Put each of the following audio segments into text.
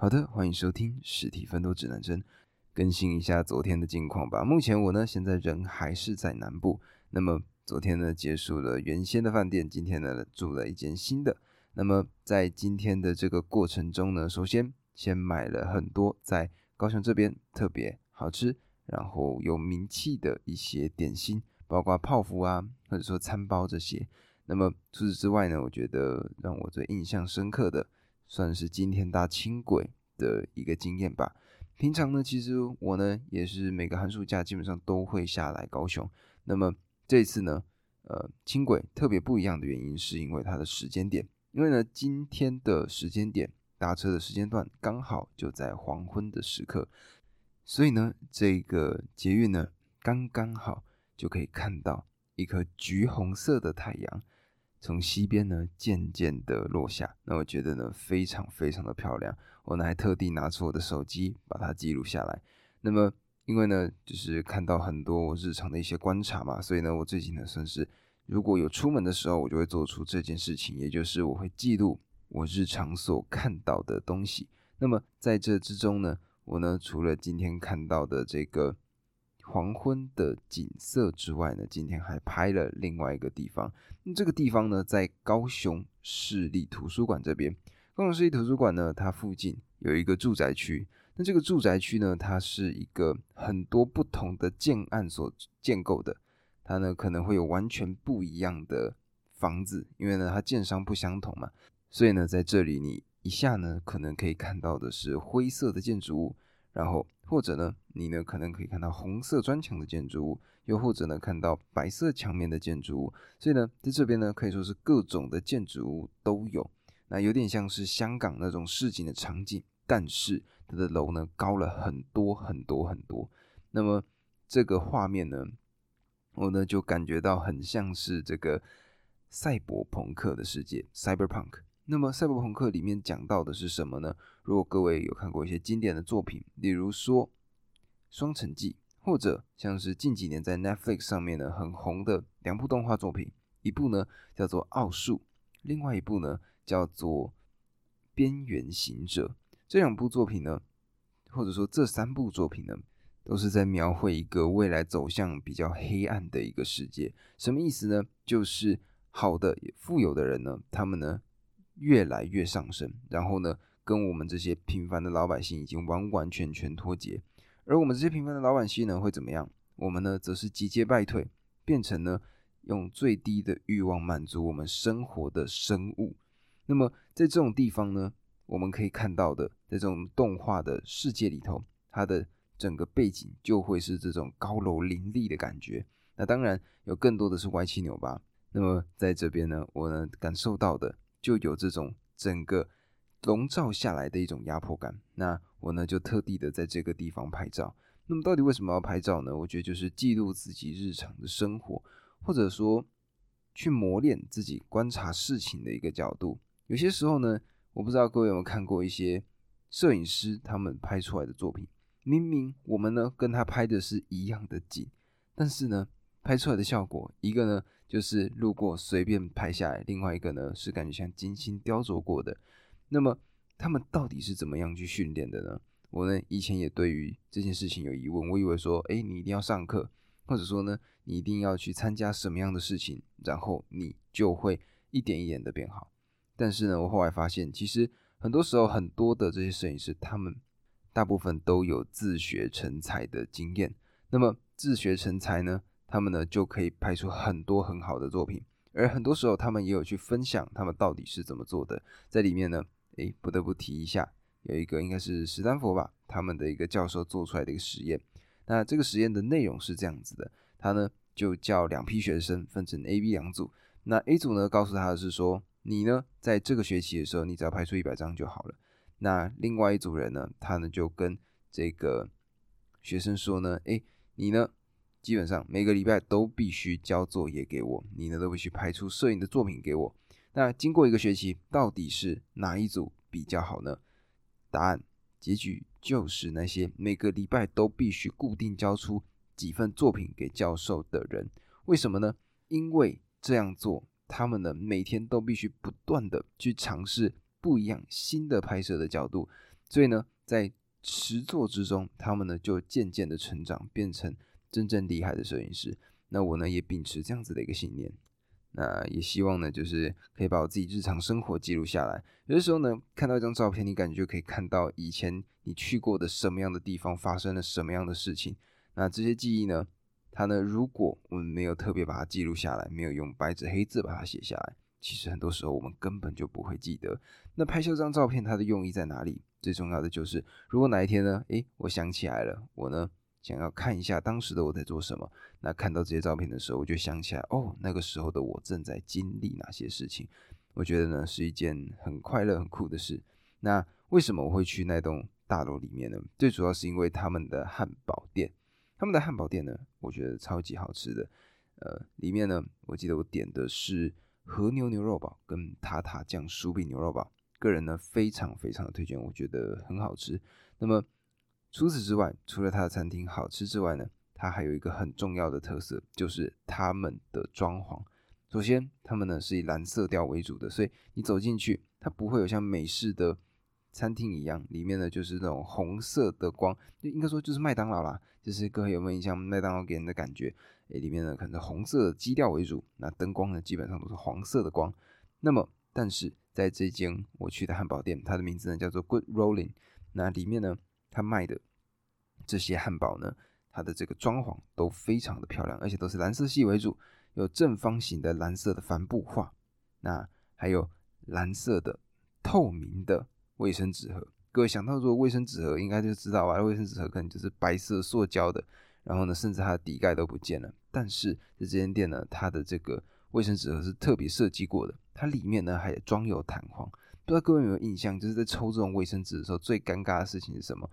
好的，欢迎收听实体分多指南针，更新一下昨天的近况吧。目前我呢，现在人还是在南部。那么昨天呢，结束了原先的饭店，今天呢，住了一间新的。那么在今天的这个过程中呢，首先先买了很多在高雄这边特别好吃，然后有名气的一些点心，包括泡芙啊，或者说餐包这些。那么除此之外呢，我觉得让我最印象深刻的，算是今天搭轻轨的一个经验吧。平常呢，其实我呢也是每个寒暑假基本上都会下来高雄。那么这次呢，呃，轻轨特别不一样的原因，是因为它的时间点。因为呢，今天的时间点搭车的时间段刚好就在黄昏的时刻，所以呢，这个捷运呢刚刚好就可以看到一颗橘红色的太阳从西边呢渐渐的落下。那我觉得呢非常非常的漂亮，我呢还特地拿出我的手机把它记录下来。那么因为呢就是看到很多我日常的一些观察嘛，所以呢我最近呢算是。如果有出门的时候，我就会做出这件事情，也就是我会记录我日常所看到的东西。那么在这之中呢，我呢除了今天看到的这个黄昏的景色之外呢，今天还拍了另外一个地方。那这个地方呢，在高雄市立图书馆这边。高雄市立图书馆呢，它附近有一个住宅区。那这个住宅区呢，它是一个很多不同的建案所建构的。它呢可能会有完全不一样的房子，因为呢它建商不相同嘛，所以呢在这里你一下呢可能可以看到的是灰色的建筑物，然后或者呢你呢可能可以看到红色砖墙的建筑物，又或者呢看到白色墙面的建筑物，所以呢在这边呢可以说是各种的建筑物都有，那有点像是香港那种市井的场景，但是它的楼呢高了很多很多很多，那么这个画面呢。我呢就感觉到很像是这个赛博朋克的世界，cyberpunk。那么赛博朋克里面讲到的是什么呢？如果各位有看过一些经典的作品，例如说《双城记》，或者像是近几年在 Netflix 上面呢很红的两部动画作品，一部呢叫做《奥数》，另外一部呢叫做《边缘行者》。这两部作品呢，或者说这三部作品呢？都是在描绘一个未来走向比较黑暗的一个世界，什么意思呢？就是好的、富有的人呢，他们呢越来越上升，然后呢，跟我们这些平凡的老百姓已经完完全全脱节，而我们这些平凡的老百姓呢，会怎么样？我们呢，则是节节败退，变成呢用最低的欲望满足我们生活的生物。那么在这种地方呢，我们可以看到的，在这种动画的世界里头，它的。整个背景就会是这种高楼林立的感觉，那当然有更多的是歪七扭八。那么在这边呢，我呢感受到的就有这种整个笼罩下来的一种压迫感。那我呢就特地的在这个地方拍照。那么到底为什么要拍照呢？我觉得就是记录自己日常的生活，或者说去磨练自己观察事情的一个角度。有些时候呢，我不知道各位有没有看过一些摄影师他们拍出来的作品。明明我们呢跟他拍的是一样的景，但是呢拍出来的效果，一个呢就是路过随便拍下来，另外一个呢是感觉像精心雕琢过的。那么他们到底是怎么样去训练的呢？我呢以前也对于这件事情有疑问，我以为说，哎，你一定要上课，或者说呢你一定要去参加什么样的事情，然后你就会一点一点的变好。但是呢，我后来发现，其实很多时候很多的这些摄影师，他们大部分都有自学成才的经验，那么自学成才呢，他们呢就可以拍出很多很好的作品，而很多时候他们也有去分享他们到底是怎么做的，在里面呢，诶，不得不提一下，有一个应该是史丹佛吧，他们的一个教授做出来的一个实验，那这个实验的内容是这样子的，他呢就叫两批学生分成 A、B 两组，那 A 组呢告诉他的是说，你呢在这个学期的时候，你只要拍出一百张就好了。那另外一组人呢，他呢就跟这个学生说呢，哎，你呢基本上每个礼拜都必须交作业给我，你呢都必须拍出摄影的作品给我。那经过一个学期，到底是哪一组比较好呢？答案结局就是那些每个礼拜都必须固定交出几份作品给教授的人。为什么呢？因为这样做，他们呢每天都必须不断的去尝试。不一样新的拍摄的角度，所以呢，在实作之中，他们呢就渐渐的成长，变成真正厉害的摄影师。那我呢也秉持这样子的一个信念，那也希望呢就是可以把我自己日常生活记录下来。有的时候呢，看到一张照片，你感觉就可以看到以前你去过的什么样的地方，发生了什么样的事情。那这些记忆呢，它呢，如果我们没有特别把它记录下来，没有用白纸黑字把它写下来，其实很多时候我们根本就不会记得。那拍下这张照片，它的用意在哪里？最重要的就是，如果哪一天呢，诶，我想起来了，我呢想要看一下当时的我在做什么。那看到这些照片的时候，我就想起来，哦，那个时候的我正在经历哪些事情。我觉得呢是一件很快乐、很酷的事。那为什么我会去那栋大楼里面呢？最主要是因为他们的汉堡店，他们的汉堡店呢，我觉得超级好吃的。呃，里面呢，我记得我点的是和牛牛肉堡跟塔塔酱薯饼牛肉堡。个人呢非常非常的推荐，我觉得很好吃。那么除此之外，除了它的餐厅好吃之外呢，它还有一个很重要的特色，就是他们的装潢。首先，他们呢是以蓝色调为主的，所以你走进去，它不会有像美式的餐厅一样，里面呢就是那种红色的光，就应该说就是麦当劳啦。就是各位有没有印象，麦当劳给人的感觉，诶，里面呢可能红色基调为主，那灯光呢基本上都是黄色的光。那么，但是在这间我去的汉堡店，它的名字呢叫做 Good Rolling。那里面呢，他卖的这些汉堡呢，它的这个装潢都非常的漂亮，而且都是蓝色系为主，有正方形的蓝色的帆布画，那还有蓝色的透明的卫生纸盒。各位想到说卫生纸盒，应该就知道啊，卫生纸盒可能就是白色塑胶的，然后呢，甚至它的底盖都不见了。但是在这间店呢，它的这个卫生纸盒是特别设计过的。它里面呢还装有弹簧，不知道各位有没有印象，就是在抽这种卫生纸的时候，最尴尬的事情是什么？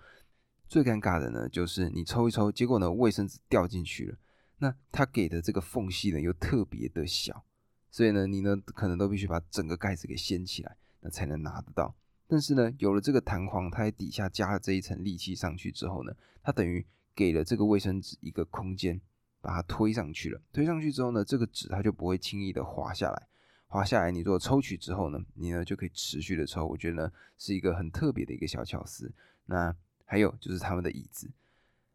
最尴尬的呢，就是你抽一抽，结果呢卫生纸掉进去了，那它给的这个缝隙呢又特别的小，所以呢你呢可能都必须把整个盖子给掀起来，那才能拿得到。但是呢有了这个弹簧，它在底下加了这一层利器上去之后呢，它等于给了这个卫生纸一个空间，把它推上去了。推上去之后呢，这个纸它就不会轻易的滑下来。滑下来，你如果抽取之后呢，你呢就可以持续的抽。我觉得呢是一个很特别的一个小巧思。那还有就是他们的椅子，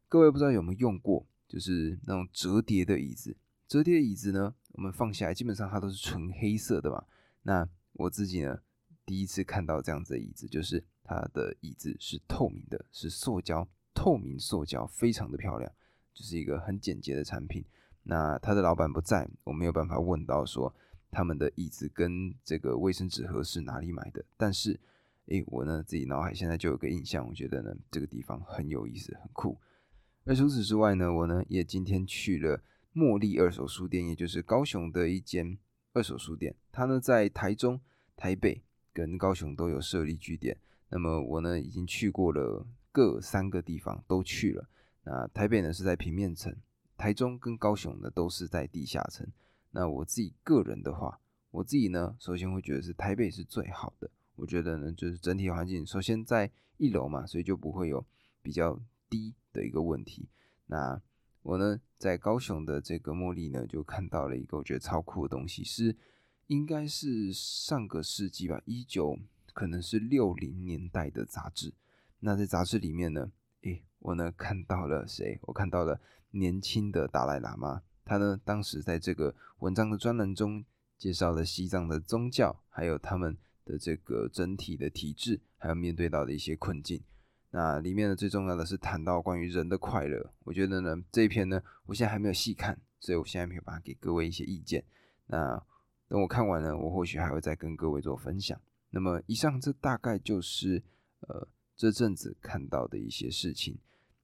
各位不知道有没有用过，就是那种折叠的椅子。折叠椅子呢，我们放下来基本上它都是纯黑色的嘛。那我自己呢第一次看到这样子的椅子，就是它的椅子是透明的，是塑胶，透明塑胶，非常的漂亮，就是一个很简洁的产品。那他的老板不在，我没有办法问到说。他们的椅子跟这个卫生纸盒是哪里买的？但是，诶，我呢自己脑海现在就有个印象，我觉得呢这个地方很有意思，很酷。而除此之外呢，我呢也今天去了茉莉二手书店，也就是高雄的一间二手书店。它呢在台中、台北跟高雄都有设立据点。那么我呢已经去过了各三个地方都去了。那台北呢是在平面层，台中跟高雄呢都是在地下层。那我自己个人的话，我自己呢，首先会觉得是台北是最好的。我觉得呢，就是整体环境，首先在一楼嘛，所以就不会有比较低的一个问题。那我呢，在高雄的这个茉莉呢，就看到了一个我觉得超酷的东西，是应该是上个世纪吧，一九可能是六零年代的杂志。那在杂志里面呢，诶，我呢看到了谁？我看到了年轻的达赖喇嘛。他呢，当时在这个文章的专栏中介绍了西藏的宗教，还有他们的这个整体的体制，还有面对到的一些困境。那里面呢，最重要的是谈到关于人的快乐。我觉得呢，这一篇呢，我现在还没有细看，所以我现在没有办法给各位一些意见。那等我看完了，我或许还会再跟各位做分享。那么，以上这大概就是呃这阵子看到的一些事情。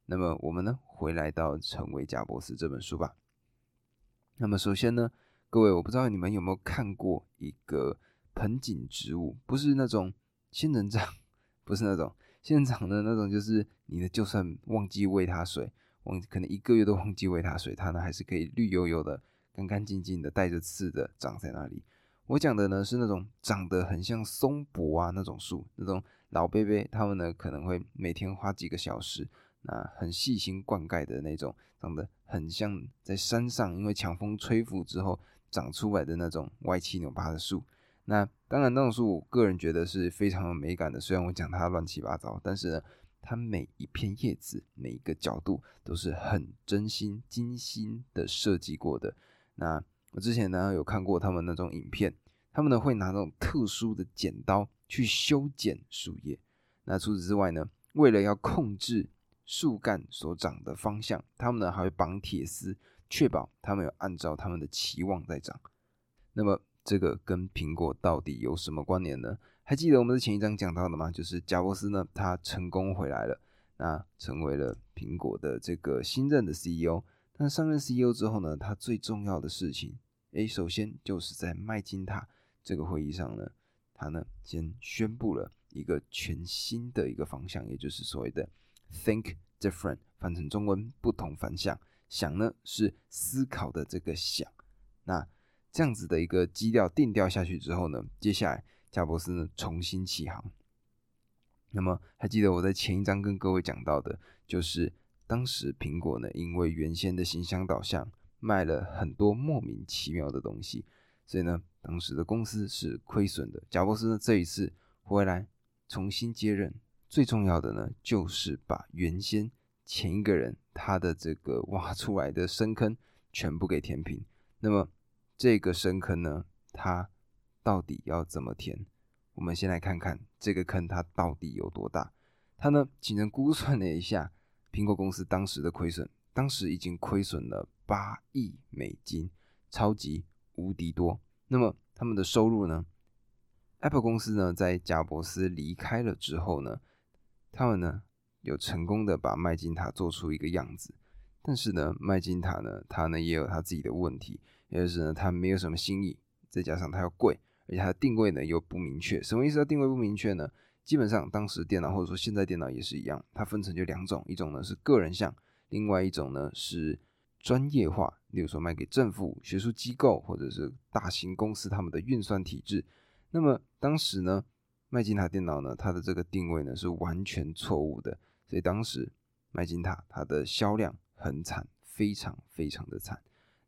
那么，我们呢，回来到《成为贾博士》这本书吧。那么首先呢，各位，我不知道你们有没有看过一个盆景植物，不是那种仙人掌，不是那种仙人掌的那种，就是你的就算忘记喂它水，忘可能一个月都忘记喂它水，它呢还是可以绿油油的、干干净净的、带着刺的长在那里。我讲的呢是那种长得很像松柏啊那种树，那种老贝贝，他们呢可能会每天花几个小时。那很细心灌溉的那种，长得很像在山上，因为强风吹拂之后长出来的那种歪七扭八的树。那当然，那种树我个人觉得是非常有美感的。虽然我讲它乱七八糟，但是呢，它每一片叶子、每一个角度都是很真心、精心的设计过的。那我之前呢有看过他们那种影片，他们呢会拿那种特殊的剪刀去修剪树叶。那除此之外呢，为了要控制树干所长的方向，他们呢还会绑铁丝，确保他们有按照他们的期望在长。那么。这个跟苹果到底有什么关联呢？还记得我们的前一章讲到的吗？就是贾伯斯呢，他成功回来了，那成为了苹果的这个新任的 CEO。但上任 CEO 之后呢，他最重要的事情，诶，首先就是在麦金塔这个会议上呢，他呢先宣布了一个全新的一个方向，也就是所谓的 Think Different，翻成中文不同凡响。想呢是思考的这个想，那。这样子的一个基调定调下去之后呢，接下来贾伯斯呢重新起航。那么还记得我在前一章跟各位讲到的，就是当时苹果呢因为原先的形象导向卖了很多莫名其妙的东西，所以呢当时的公司是亏损的。贾伯斯呢这一次回来重新接任，最重要的呢就是把原先前一个人他的这个挖出来的深坑全部给填平。那么这个深坑呢，它到底要怎么填？我们先来看看这个坑它到底有多大。它呢，请人估算了一下，苹果公司当时的亏损，当时已经亏损了八亿美金，超级无敌多。那么他们的收入呢？Apple 公司呢，在贾伯斯离开了之后呢，他们呢有成功的把麦金塔做出一个样子。但是呢，麦金塔呢，它呢也有它自己的问题。也就是呢，它没有什么新意，再加上它要贵，而且它的定位呢又不明确。什么意思？它定位不明确呢？基本上当时电脑或者说现在电脑也是一样，它分成就两种，一种呢是个人向，另外一种呢是专业化，例如说卖给政府、学术机构或者是大型公司他们的运算体制。那么当时呢，麦金塔电脑呢，它的这个定位呢是完全错误的，所以当时麦金塔它的销量很惨，非常非常的惨。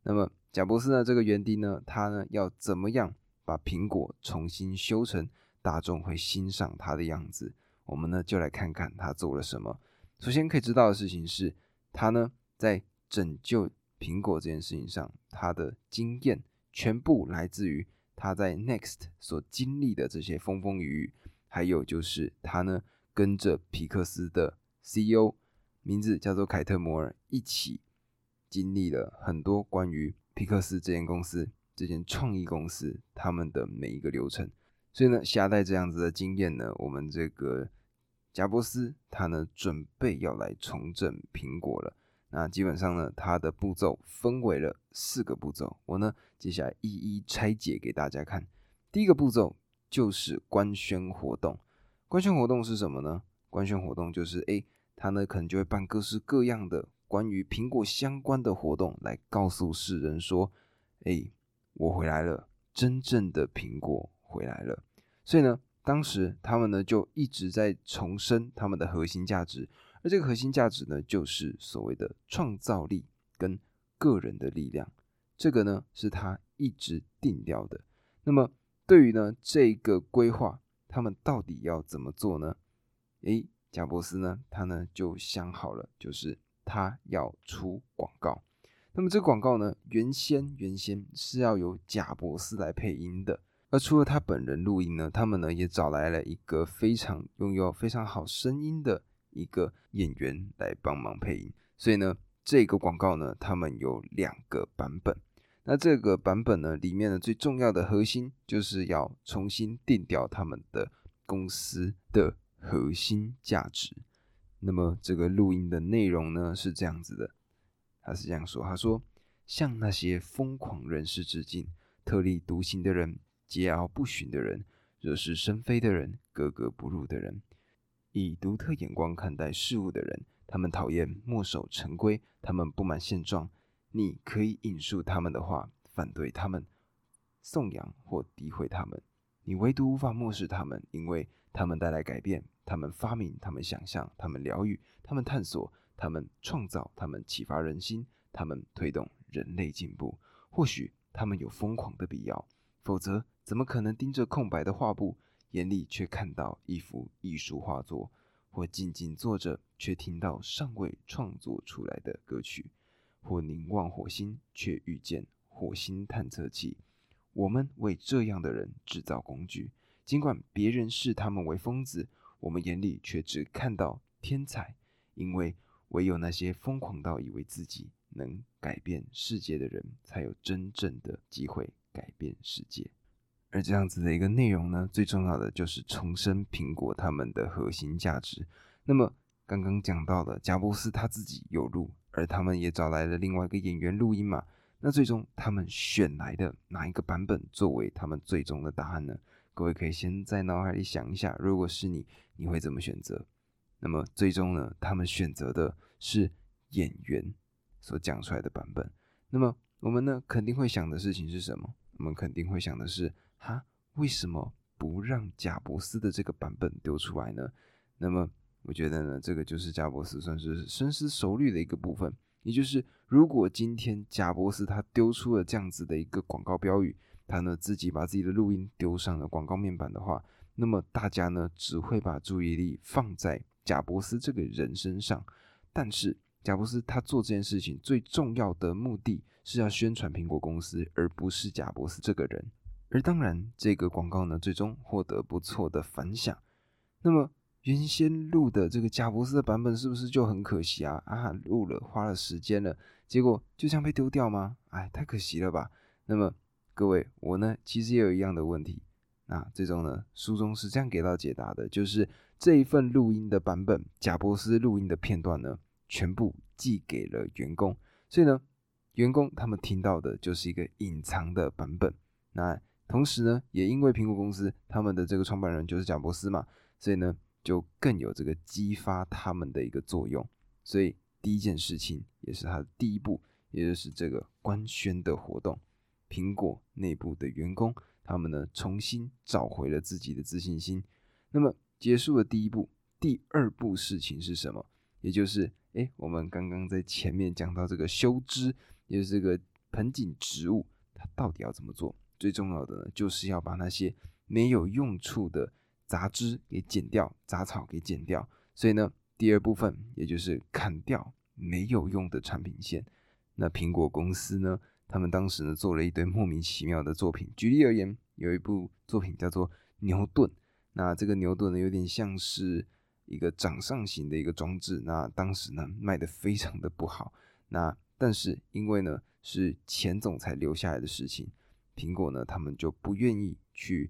那么贾伯斯呢？这个园丁呢？他呢要怎么样把苹果重新修成大众会欣赏它的样子？我们呢就来看看他做了什么。首先可以知道的事情是，他呢在拯救苹果这件事情上，他的经验全部来自于他在 Next 所经历的这些风风雨雨，还有就是他呢跟着皮克斯的 CEO，名字叫做凯特摩尔一起。经历了很多关于皮克斯这间公司、这间创意公司他们的每一个流程，所以呢，下代这样子的经验呢，我们这个贾伯斯他呢准备要来重整苹果了。那基本上呢，他的步骤分为了四个步骤，我呢接下来一一拆解给大家看。第一个步骤就是官宣活动，官宣活动是什么呢？官宣活动就是诶，他呢可能就会办各式各样的。关于苹果相关的活动，来告诉世人说：“哎，我回来了，真正的苹果回来了。”所以呢，当时他们呢就一直在重申他们的核心价值，而这个核心价值呢，就是所谓的创造力跟个人的力量。这个呢是他一直定掉的。那么，对于呢这个规划，他们到底要怎么做呢？诶，贾伯斯呢，他呢就想好了，就是。他要出广告，那么这个广告呢，原先原先是要由贾伯斯来配音的，而除了他本人录音呢，他们呢也找来了一个非常拥有非常好声音的一个演员来帮忙配音，所以呢，这个广告呢，他们有两个版本，那这个版本呢，里面的最重要的核心就是要重新定调他们的公司的核心价值。那么这个录音的内容呢是这样子的，他是这样说：“他说，向那些疯狂人士致敬，特立独行的人，桀骜不驯的人，惹是生非的人，格格不入的人，以独特眼光看待事物的人，他们讨厌墨守成规，他们不满现状。你可以引述他们的话，反对他们，颂扬或诋毁他们，你唯独无法漠视他们，因为他们带来改变。”他们发明，他们想象，他们疗愈，他们探索，他们创造，他们启发人心，他们推动人类进步。或许他们有疯狂的必要，否则怎么可能盯着空白的画布，眼里却看到一幅艺术画作，或静静坐着却听到尚未创作出来的歌曲，或凝望火星却遇见火星探测器？我们为这样的人制造工具，尽管别人视他们为疯子，我们眼里却只看到天才，因为唯有那些疯狂到以为自己。能改变世界的人，才有真正的机会改变世界。而这样子的一个内容呢，最重要的就是重申苹果他们的核心价值。那么刚刚讲到了贾布斯他自己有录，而他们也找来了另外一个演员录音嘛。那最终他们选来的哪一个版本作为他们最终的答案呢？各位可以先在脑海里想一下，如果是你，你会怎么选择？那么最终呢，他们选择的是演员。所讲出来的版本，那么我们呢肯定会想的事情是什么？我们肯定会想的是，哈，为什么不让贾伯斯的这个版本丢出来呢？那么我觉得呢，这个就是贾伯斯算是深思熟虑的一个部分，也就是如果今天贾伯斯他丢出了这样子的一个广告标语，他呢自己把自己的录音丢上了广告面板的话，那么大家呢只会把注意力放在贾伯斯这个人身上，但是。贾伯斯他做这件事情最重要的目的是要宣传苹果公司，而不是贾伯斯这个人。而当然，这个广告呢，最终获得不错的反响。那么，原先录的这个贾伯斯的版本是不是就很可惜啊？啊，录了花了时间了，结果就这样被丢掉吗？哎，太可惜了吧。那么，各位，我呢其实也有一样的问题。那最终呢，书中是这样给到解答的，就是这一份录音的版本，贾伯斯录音的片段呢。全部寄给了员工，所以呢，员工他们听到的就是一个隐藏的版本。那同时呢，也因为苹果公司他们的这个创办人就是贾伯斯嘛，所以呢，就更有这个激发他们的一个作用。所以第一件事情也是他的第一步，也就是这个官宣的活动。苹果内部的员工他们呢，重新找回了自己的自信心。那么结束了第一步，第二步事情是什么？也就是哎，我们刚刚在前面讲到这个修枝，也就是这个盆景植物，它到底要怎么做？最重要的呢，就是要把那些没有用处的杂枝给剪掉，杂草给剪掉。所以呢，第二部分也就是砍掉没有用的产品线。那苹果公司呢，他们当时呢做了一堆莫名其妙的作品。举例而言，有一部作品叫做牛顿，那这个牛顿呢，有点像是。一个掌上型的一个装置，那当时呢卖的非常的不好，那但是因为呢是前总裁留下来的事情，苹果呢他们就不愿意去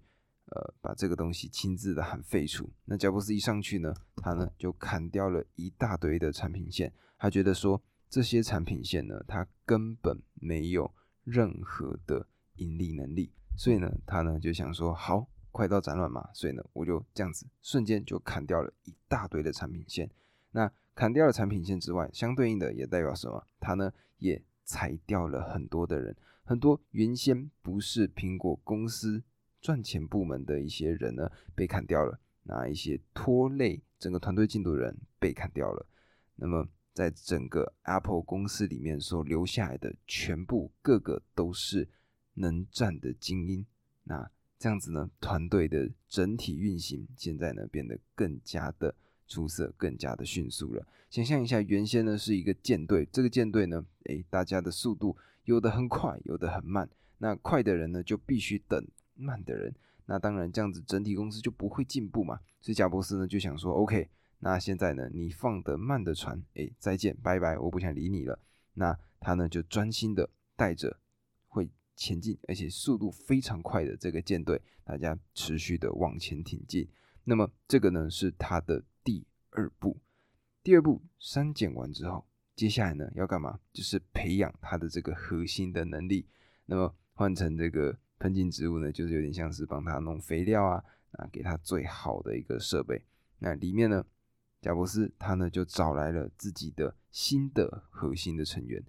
呃把这个东西亲自的喊废除。那乔布斯一上去呢，他呢就砍掉了一大堆的产品线，他觉得说这些产品线呢，它根本没有任何的盈利能力，所以呢他呢就想说好。快刀斩乱麻，所以呢，我就这样子瞬间就砍掉了一大堆的产品线。那砍掉了产品线之外，相对应的也代表什么？它呢也裁掉了很多的人，很多原先不是苹果公司赚钱部门的一些人呢被砍掉了。那一些拖累整个团队进度的人被砍掉了。那么在整个 Apple 公司里面所留下来的全部个个都是能战的精英。那这样子呢，团队的整体运行现在呢变得更加的出色，更加的迅速了。想象一下，原先呢是一个舰队，这个舰队呢，诶，大家的速度有的很快，有的很慢。那快的人呢就必须等慢的人，那当然这样子整体公司就不会进步嘛。所以贾伯斯呢就想说，OK，那现在呢你放的慢的船，诶，再见，拜拜，我不想理你了。那他呢就专心的带着会。前进，而且速度非常快的这个舰队，大家持续的往前挺进。那么这个呢是他的第二步。第二步删减完之后，接下来呢要干嘛？就是培养他的这个核心的能力。那么换成这个喷景植物呢，就是有点像是帮它弄肥料啊，啊，给它最好的一个设备。那里面呢，贾伯斯他呢就找来了自己的新的核心的成员。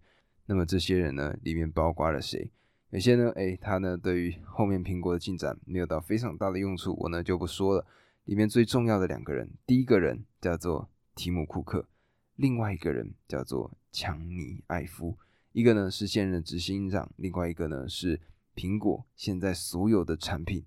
那么这些人呢，里面包括了谁？有些呢，哎，他呢对于后面苹果的进展没有到非常大的用处，我呢就不说了。里面最重要的两个人，第一个人叫做提姆·库克，另外一个人叫做强尼·艾夫。一个呢是现任执行长，另外一个呢是苹果现在所有的产品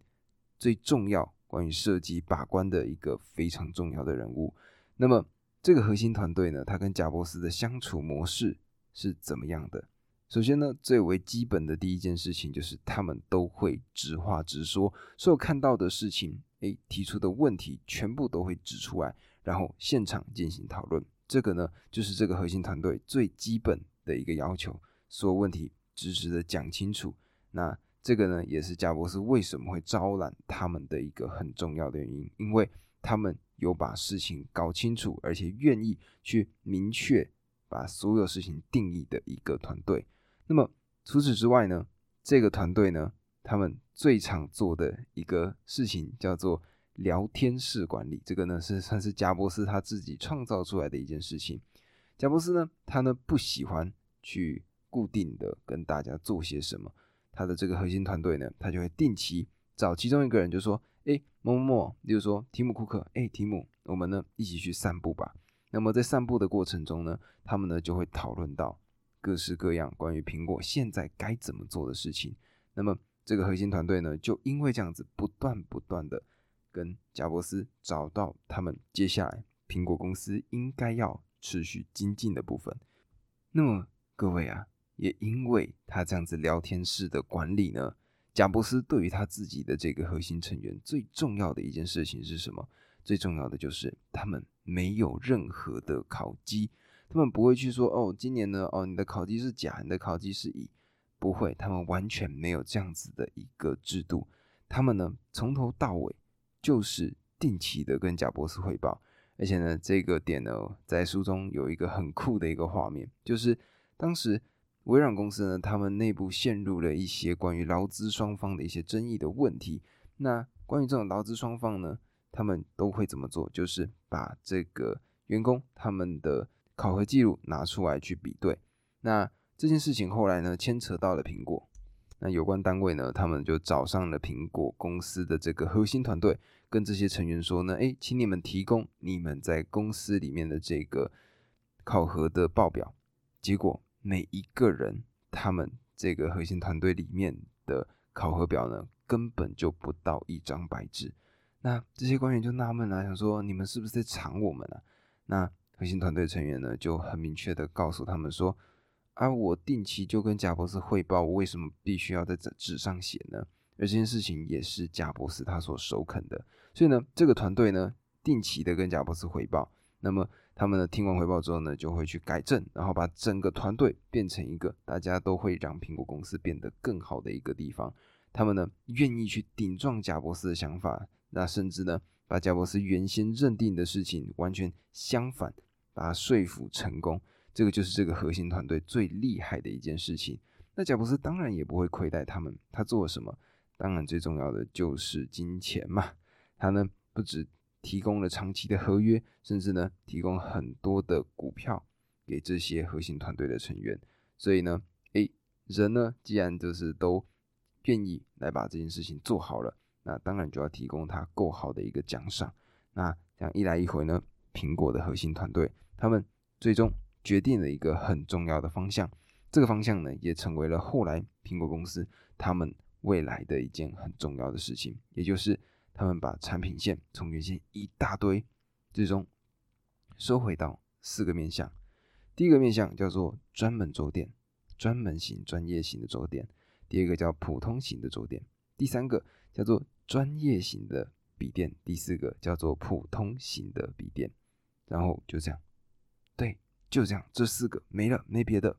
最重要关于设计把关的一个非常重要的人物。那么这个核心团队呢，他跟贾伯斯的相处模式是怎么样的？首先呢，最为基本的第一件事情就是他们都会直话直说，所有看到的事情，诶，提出的问题全部都会指出来，然后现场进行讨论。这个呢，就是这个核心团队最基本的一个要求，所有问题直直的讲清楚。那这个呢，也是贾博士为什么会招揽他们的一个很重要的原因，因为他们有把事情搞清楚，而且愿意去明确把所有事情定义的一个团队。那么除此之外呢，这个团队呢，他们最常做的一个事情叫做聊天式管理。这个呢是算是贾伯斯他自己创造出来的一件事情。贾伯斯呢，他呢不喜欢去固定的跟大家做些什么。他的这个核心团队呢，他就会定期找其中一个人，就说：“哎，某某某，例如说提姆库克，哎，提姆，我们呢一起去散步吧。”那么在散步的过程中呢，他们呢就会讨论到。各式各样关于苹果现在该怎么做的事情，那么这个核心团队呢，就因为这样子不断不断的跟贾伯斯找到他们接下来苹果公司应该要持续精进的部分。那么各位啊，也因为他这样子聊天式的管理呢，贾伯斯对于他自己的这个核心成员最重要的一件事情是什么？最重要的就是他们没有任何的考绩。他们不会去说哦，今年呢，哦，你的考绩是甲，你的考绩是乙，不会，他们完全没有这样子的一个制度。他们呢，从头到尾就是定期的跟贾博斯汇报，而且呢，这个点呢，在书中有一个很酷的一个画面，就是当时微软公司呢，他们内部陷入了一些关于劳资双方的一些争议的问题。那关于这种劳资双方呢，他们都会怎么做？就是把这个员工他们的考核记录拿出来去比对，那这件事情后来呢牵扯到了苹果，那有关单位呢，他们就找上了苹果公司的这个核心团队，跟这些成员说呢，哎，请你们提供你们在公司里面的这个考核的报表。结果每一个人他们这个核心团队里面的考核表呢，根本就不到一张白纸。那这些官员就纳闷了，想说你们是不是在藏我们啊？那核心团队成员呢就很明确的告诉他们说：“啊，我定期就跟贾博士汇报，我为什么必须要在这纸上写呢？而这件事情也是贾博士他所首肯的。所以呢，这个团队呢定期的跟贾博士汇报，那么他们呢听完汇报之后呢，就会去改正，然后把整个团队变成一个大家都会让苹果公司变得更好的一个地方。他们呢愿意去顶撞贾博斯的想法，那甚至呢把贾博斯原先认定的事情完全相反。”把他说服成功，这个就是这个核心团队最厉害的一件事情。那贾伯斯当然也不会亏待他们，他做了什么？当然最重要的就是金钱嘛。他呢不止提供了长期的合约，甚至呢提供很多的股票给这些核心团队的成员。所以呢，诶，人呢既然就是都愿意来把这件事情做好了，那当然就要提供他够好的一个奖赏。那这样一来一回呢，苹果的核心团队。他们最终决定了一个很重要的方向，这个方向呢，也成为了后来苹果公司他们未来的一件很重要的事情，也就是他们把产品线从原先一大堆，最终收回到四个面向。第一个面向叫做专门桌垫，专门型、专业型的桌垫；第二个叫普通型的桌垫；第三个叫做专业型的笔电；第四个叫做普通型的笔电。然后就这样。对，就这样，这四个没了，没别的。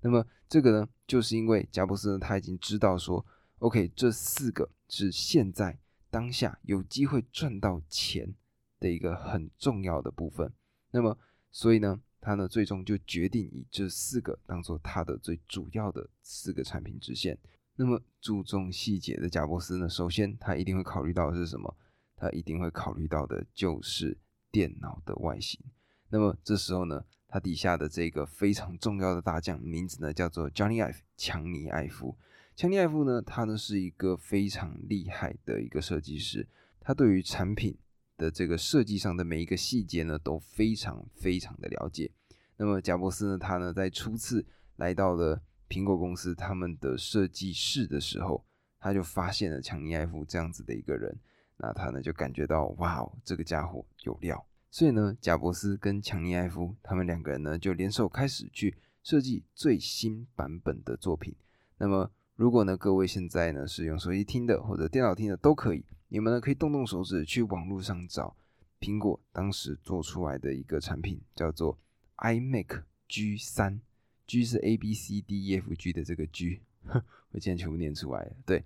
那么这个呢，就是因为贾布斯呢，他已经知道说，OK，这四个是现在当下有机会赚到钱的一个很重要的部分。那么，所以呢，他呢最终就决定以这四个当做他的最主要的四个产品支线。那么注重细节的贾伯斯呢，首先他一定会考虑到的是什么？他一定会考虑到的就是电脑的外形。那么这时候呢，他底下的这个非常重要的大将，名字呢叫做 Johnny Ive 强尼艾夫。强尼艾夫呢，他呢是一个非常厉害的一个设计师，他对于产品的这个设计上的每一个细节呢，都非常非常的了解。那么贾伯斯呢，他呢在初次来到了苹果公司他们的设计室的时候，他就发现了强尼艾夫这样子的一个人，那他呢就感觉到哇哦，这个家伙有料，所以呢，贾伯斯跟强尼艾夫他们两个人呢就联手开始去设计最新版本的作品。那么如果呢各位现在呢是用手机听的或者电脑听的都可以，你们呢可以动动手指去网络上找苹果当时做出来的一个产品，叫做 iMac G 三。G 是 A B C D E F G 的这个 G，我今天全部念出来了。对，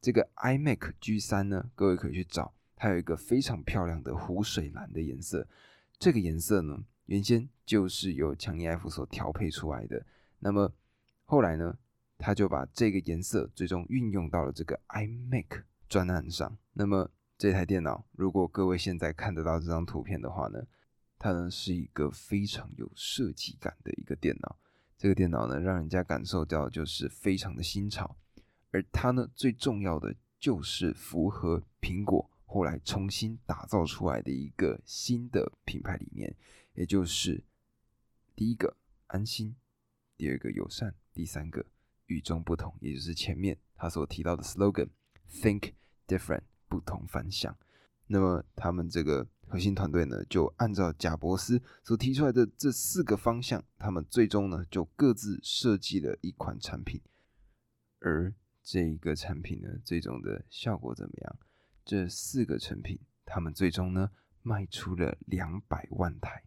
这个 iMac G 三呢，各位可以去找，它有一个非常漂亮的湖水蓝的颜色。这个颜色呢，原先就是由强尼 F 所调配出来的。那么后来呢，他就把这个颜色最终运用到了这个 iMac 专案上。那么这台电脑，如果各位现在看得到这张图片的话呢，它呢是一个非常有设计感的一个电脑。这个电脑呢，让人家感受到就是非常的新潮，而它呢，最重要的就是符合苹果后来重新打造出来的一个新的品牌理念，也就是第一个安心，第二个友善，第三个与众不同，也就是前面他所提到的 slogan，think different，不同凡响。那么他们这个。核心团队呢，就按照贾伯斯所提出来的这四个方向，他们最终呢就各自设计了一款产品。而这一个产品呢，最终的效果怎么样？这四个成品，他们最终呢卖出了两百万台。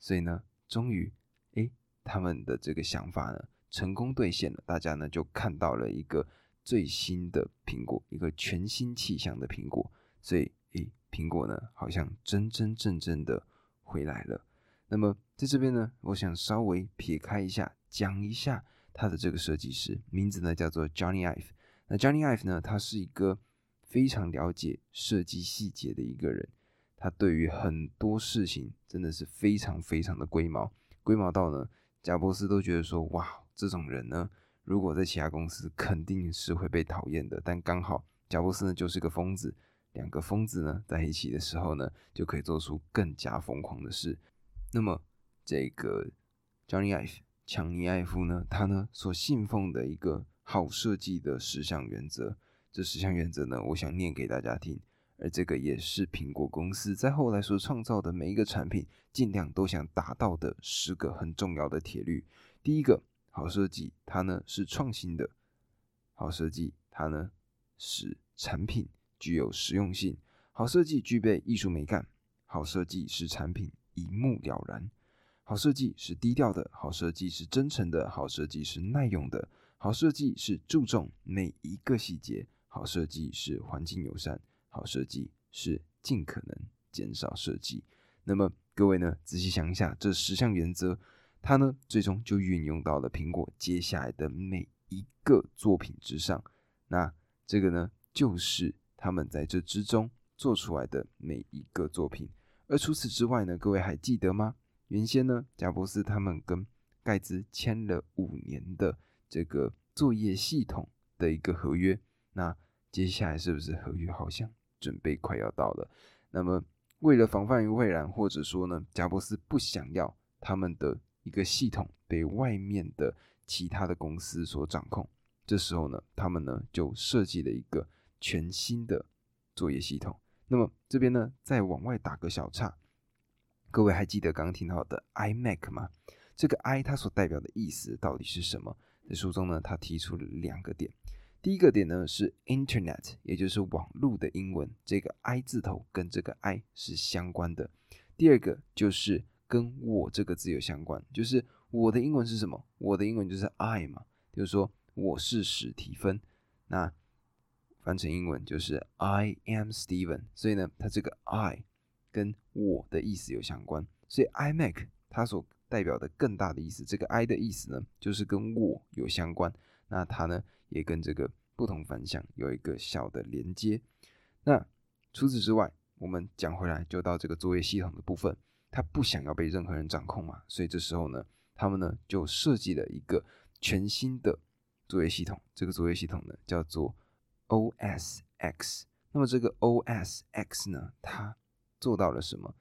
所以呢，终于，哎，他们的这个想法呢成功兑现了，大家呢就看到了一个最新的苹果，一个全新气象的苹果。所以。诶苹果呢，好像真真正正的回来了。那么在这边呢，我想稍微撇开一下，讲一下他的这个设计师，名字呢叫做 Johnny Ive。那 Johnny Ive 呢，他是一个非常了解设计细节的一个人，他对于很多事情真的是非常非常的龟毛，龟毛到呢，贾伯斯都觉得说，哇，这种人呢，如果在其他公司肯定是会被讨厌的。但刚好贾布斯呢就是个疯子。两个疯子呢在一起的时候呢，就可以做出更加疯狂的事。那么，这个 Johnny Ive 强尼艾夫呢，他呢所信奉的一个好设计的十项原则，这十项原则呢，我想念给大家听。而这个也是苹果公司在后来所创造的每一个产品，尽量都想达到的十个很重要的铁律。第一个，好设计，它呢是创新的；好设计，它呢使产品。具有实用性，好设计具备艺术美感，好设计使产品一目了然，好设计是低调的，好设计是真诚的，好设计是耐用的，好设计是注重每一个细节，好设计是环境友善，好设计是尽可能减少设计。那么各位呢，仔细想一下这十项原则，他呢最终就运用到了苹果接下来的每一个作品之上。那这个呢就是。他们在这之中做出来的每一个作品，而除此之外呢，各位还记得吗？原先呢，贾伯斯他们跟盖茨签了五年的这个作业系统的一个合约，那接下来是不是合约好像准备快要到了？那么为了防范于未然，或者说呢，贾伯斯不想要他们的一个系统被外面的其他的公司所掌控，这时候呢，他们呢就设计了一个。全新的作业系统。那么这边呢，再往外打个小叉，各位还记得刚刚听到的 iMac 吗？这个 i 它所代表的意思到底是什么？在书中呢，他提出了两个点。第一个点呢是 Internet，也就是网络的英文，这个 i 字头跟这个 i 是相关的。第二个就是跟我这个字有相关，就是我的英文是什么？我的英文就是 I 嘛，就是说我是史蒂芬。那翻成英文就是 I am Steven，所以呢，它这个 I 跟我的意思有相关，所以 iMac 它所代表的更大的意思，这个 I 的意思呢，就是跟我有相关，那它呢也跟这个不同方向有一个小的连接。那除此之外，我们讲回来就到这个作业系统的部分，他不想要被任何人掌控嘛，所以这时候呢，他们呢就设计了一个全新的作业系统，这个作业系统呢叫做。O S X，那么这个 O S X 呢，它做到了什么？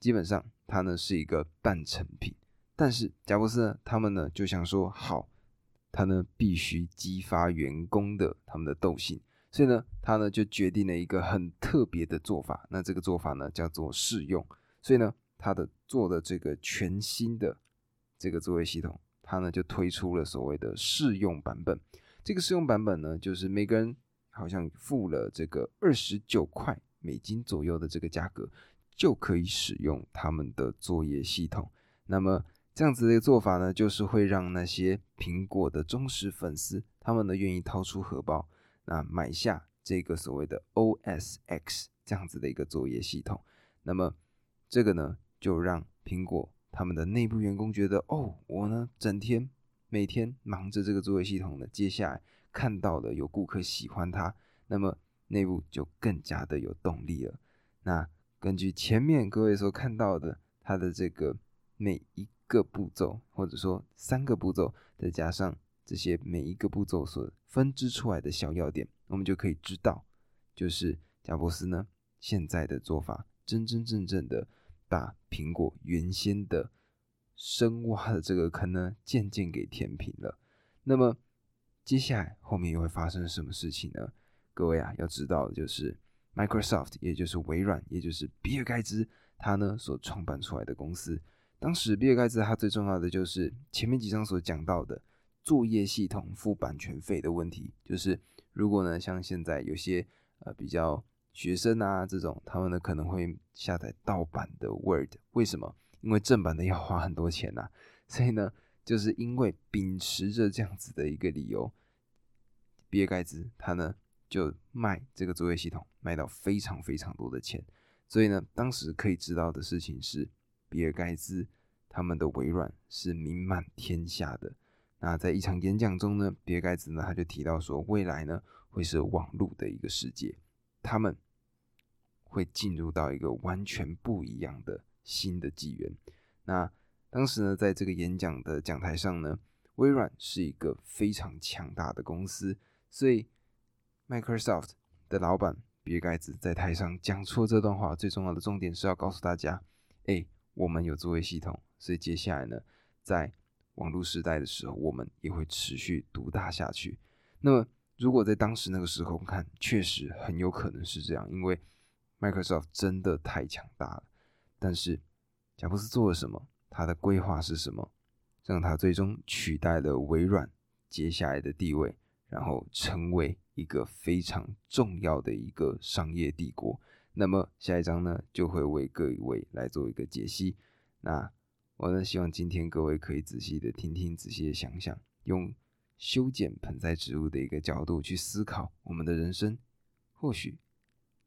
基本上它呢是一个半成品，但是贾伯斯呢，他们呢就想说，好，他呢必须激发员工的他们的斗性，所以呢，他呢就决定了一个很特别的做法。那这个做法呢叫做试用，所以呢，他的做的这个全新的这个作业系统，他呢就推出了所谓的试用版本。这个试用版本呢，就是每个人好像付了这个二十九块美金左右的这个价格，就可以使用他们的作业系统。那么这样子的做法呢，就是会让那些苹果的忠实粉丝，他们呢愿意掏出荷包，那买下这个所谓的 OS X 这样子的一个作业系统。那么这个呢，就让苹果他们的内部员工觉得，哦，我呢整天每天忙着这个作业系统呢，接下来看到的有顾客喜欢它，那么内部就更加的有动力了。那根据前面各位所看到的，它的这个每一个步骤，或者说三个步骤，再加上这些每一个步骤所分支出来的小要点，我们就可以知道，就是贾伯斯呢现在的做法，真真正正的把苹果原先的深挖的这个坑呢，渐渐给填平了。那么接下来后面又会发生什么事情呢？各位啊，要知道的就是 Microsoft，也就是微软，也就是比尔盖茨他呢所创办出来的公司。当时比尔盖茨他最重要的就是前面几章所讲到的作业系统付版权费的问题，就是如果呢像现在有些呃比较学生啊这种，他们呢可能会下载盗版的 Word，为什么？因为正版的要花很多钱呐，所以呢就是因为秉持着这样子的一个理由，比尔盖茨他呢就卖这个作业系统卖到非常非常多的钱，所以呢当时可以知道的事情是。比尔盖茨他们的微软是名满天下的。那在一场演讲中呢，比尔盖茨呢他就提到说，未来呢会是网络的一个世界，他们会进入到一个完全不一样的新的纪元。那当时呢，在这个演讲的讲台上呢，微软是一个非常强大的公司，所以 Microsoft 的老板比尔盖茨在台上讲出这段话，最重要的重点是要告诉大家，哎。我们有作业系统，所以接下来呢，在网络时代的时候，我们也会持续独大下去。那么，如果在当时那个时候看，确实很有可能是这样，因为 Microsoft 真的太强大了。但是，贾布斯做了什么？他的规划是什么？让他最终取代了微软接下来的地位，然后成为一个非常重要的一个商业帝国。那么下一章呢，就会为各位来做一个解析。那我呢，希望今天各位可以仔细的听听，仔细的想想，用修剪盆栽植物的一个角度去思考我们的人生。或许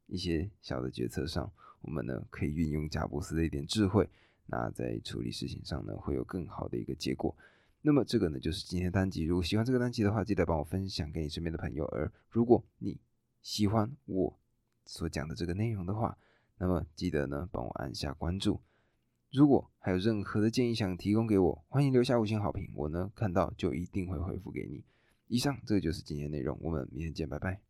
一些小的决策上，我们呢可以运用贾伯斯的一点智慧。那在处理事情上呢，会有更好的一个结果。那么这个呢，就是今天的单集。如果喜欢这个单集的话，记得帮我分享给你身边的朋友。而如果你喜欢我，所讲的这个内容的话，那么记得呢帮我按下关注。如果还有任何的建议想提供给我，欢迎留下五星好评，我呢看到就一定会回复给你。以上这个就是今天内容，我们明天见，拜拜。